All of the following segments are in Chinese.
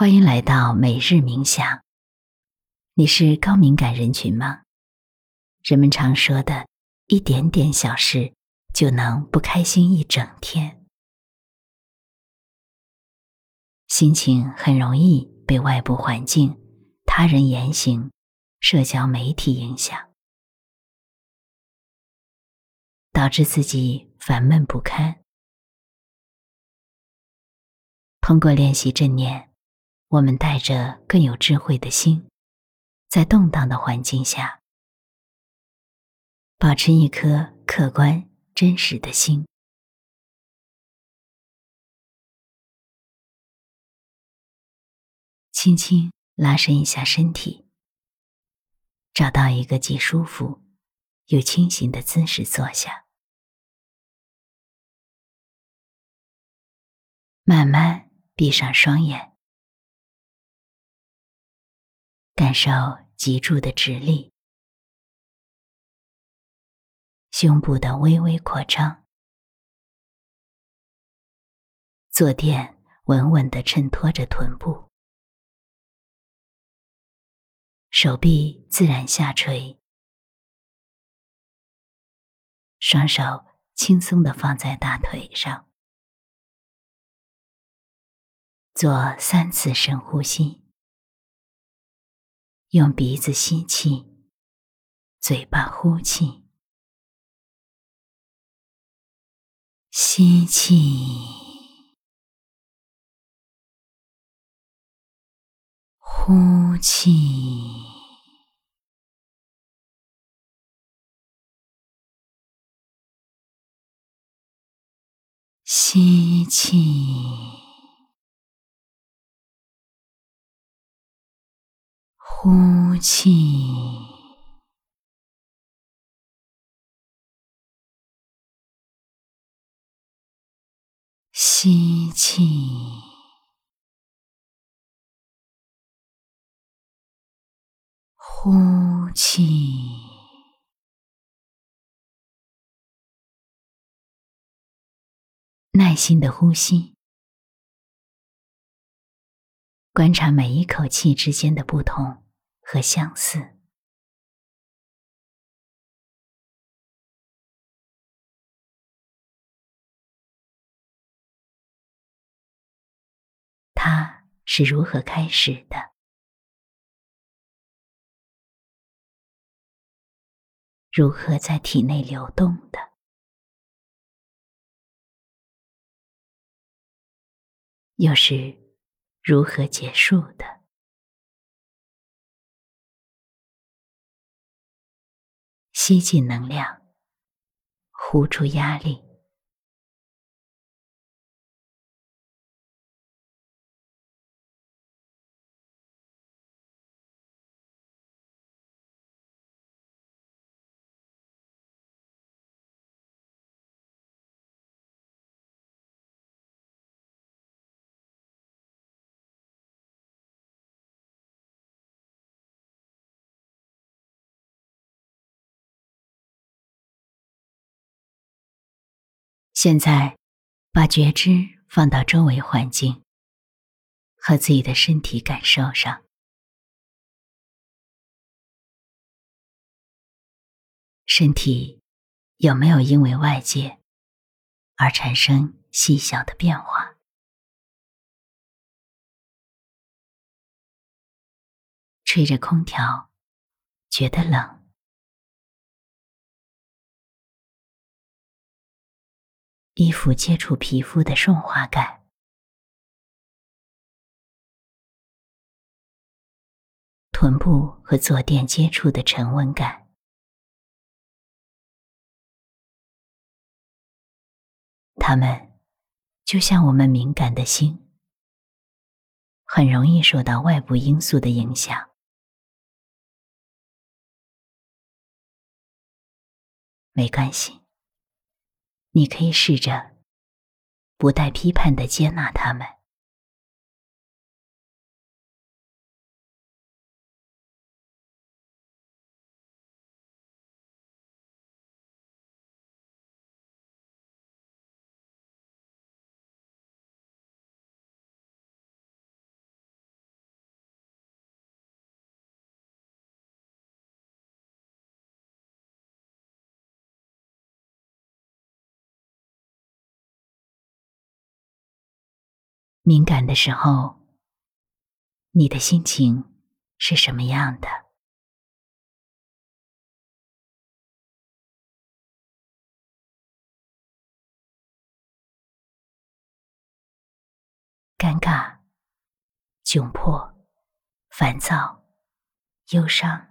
欢迎来到每日冥想。你是高敏感人群吗？人们常说的一点点小事就能不开心一整天，心情很容易被外部环境、他人言行、社交媒体影响，导致自己烦闷不堪。通过练习正念。我们带着更有智慧的心，在动荡的环境下，保持一颗客观真实的心。轻轻拉伸一下身体，找到一个既舒服又清醒的姿势坐下，慢慢闭上双眼。感受脊柱的直立，胸部的微微扩张，坐垫稳稳的衬托着臀部，手臂自然下垂，双手轻松的放在大腿上，做三次深呼吸。用鼻子吸气，嘴巴呼气，吸气，呼气，吸气。呼气，吸气，呼气，耐心的呼吸。观察每一口气之间的不同。和相似，它是如何开始的？如何在体内流动的？又是如何结束的？吸进能量，呼出压力。现在，把觉知放到周围环境和自己的身体感受上。身体有没有因为外界而产生细小的变化？吹着空调，觉得冷。衣服接触皮肤的顺滑感，臀部和坐垫接触的沉稳感，它们就像我们敏感的心，很容易受到外部因素的影响。没关系。你可以试着不带批判地接纳他们。敏感的时候，你的心情是什么样的？尴尬、窘迫、烦躁、忧伤。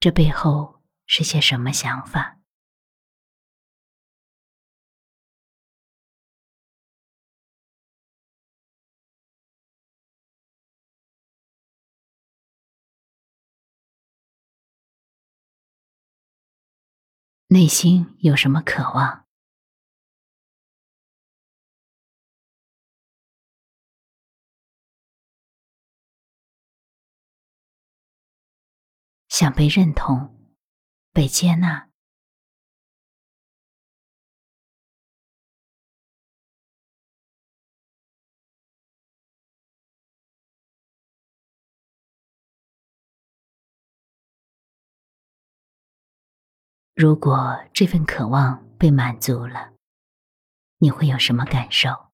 这背后是些什么想法？内心有什么渴望？想被认同、被接纳。如果这份渴望被满足了，你会有什么感受？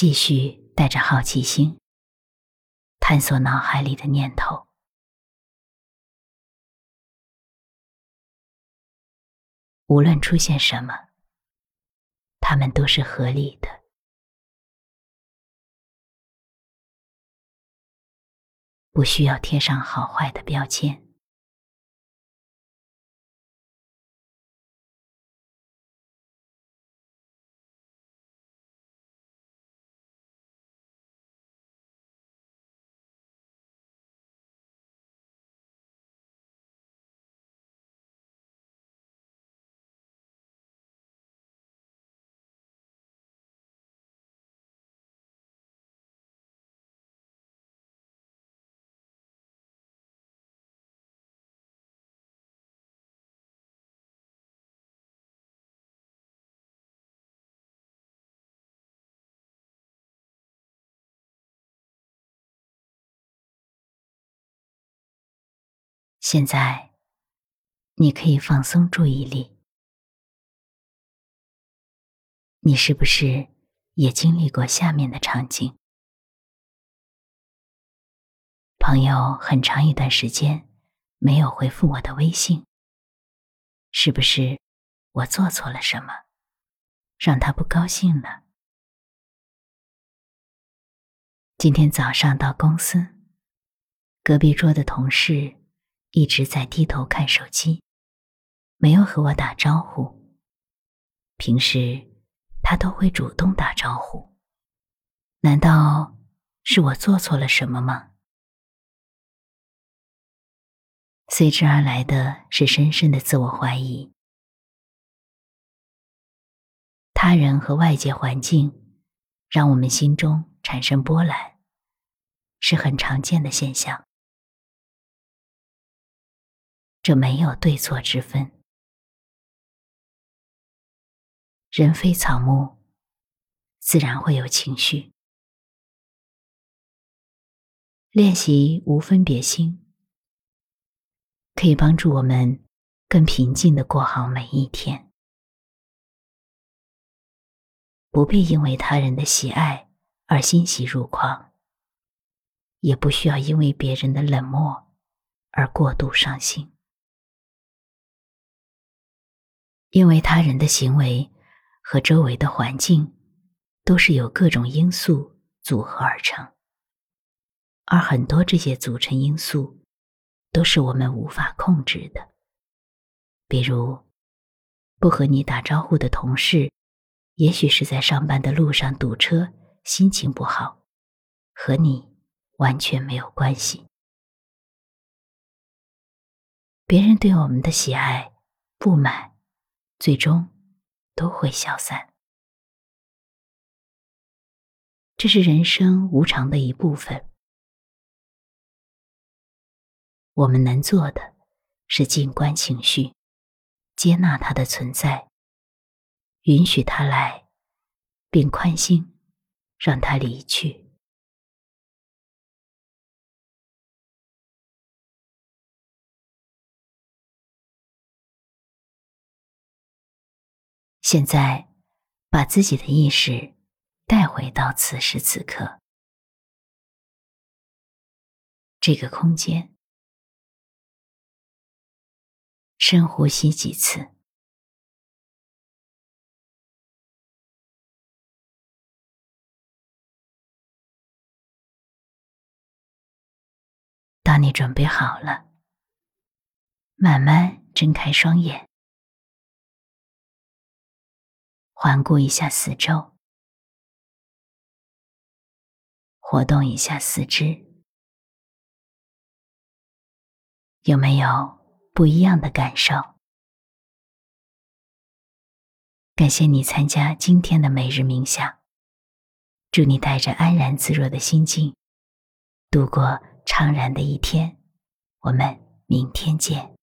继续带着好奇心，探索脑海里的念头。无论出现什么，它们都是合理的，不需要贴上好坏的标签。现在，你可以放松注意力。你是不是也经历过下面的场景？朋友很长一段时间没有回复我的微信，是不是我做错了什么，让他不高兴了？今天早上到公司，隔壁桌的同事。一直在低头看手机，没有和我打招呼。平时他都会主动打招呼，难道是我做错了什么吗？随之而来的是深深的自我怀疑。他人和外界环境让我们心中产生波澜，是很常见的现象。这没有对错之分，人非草木，自然会有情绪。练习无分别心，可以帮助我们更平静的过好每一天，不必因为他人的喜爱而欣喜若狂，也不需要因为别人的冷漠而过度伤心。因为他人的行为和周围的环境都是由各种因素组合而成，而很多这些组成因素都是我们无法控制的。比如，不和你打招呼的同事，也许是在上班的路上堵车，心情不好，和你完全没有关系。别人对我们的喜爱、不满。最终都会消散。这是人生无常的一部分。我们能做的是静观情绪，接纳它的存在，允许它来，并宽心，让它离去。现在，把自己的意识带回到此时此刻这个空间，深呼吸几次。当你准备好了，慢慢睁开双眼。环顾一下四周，活动一下四肢，有没有不一样的感受？感谢你参加今天的每日冥想，祝你带着安然自若的心境度过怅然的一天。我们明天见。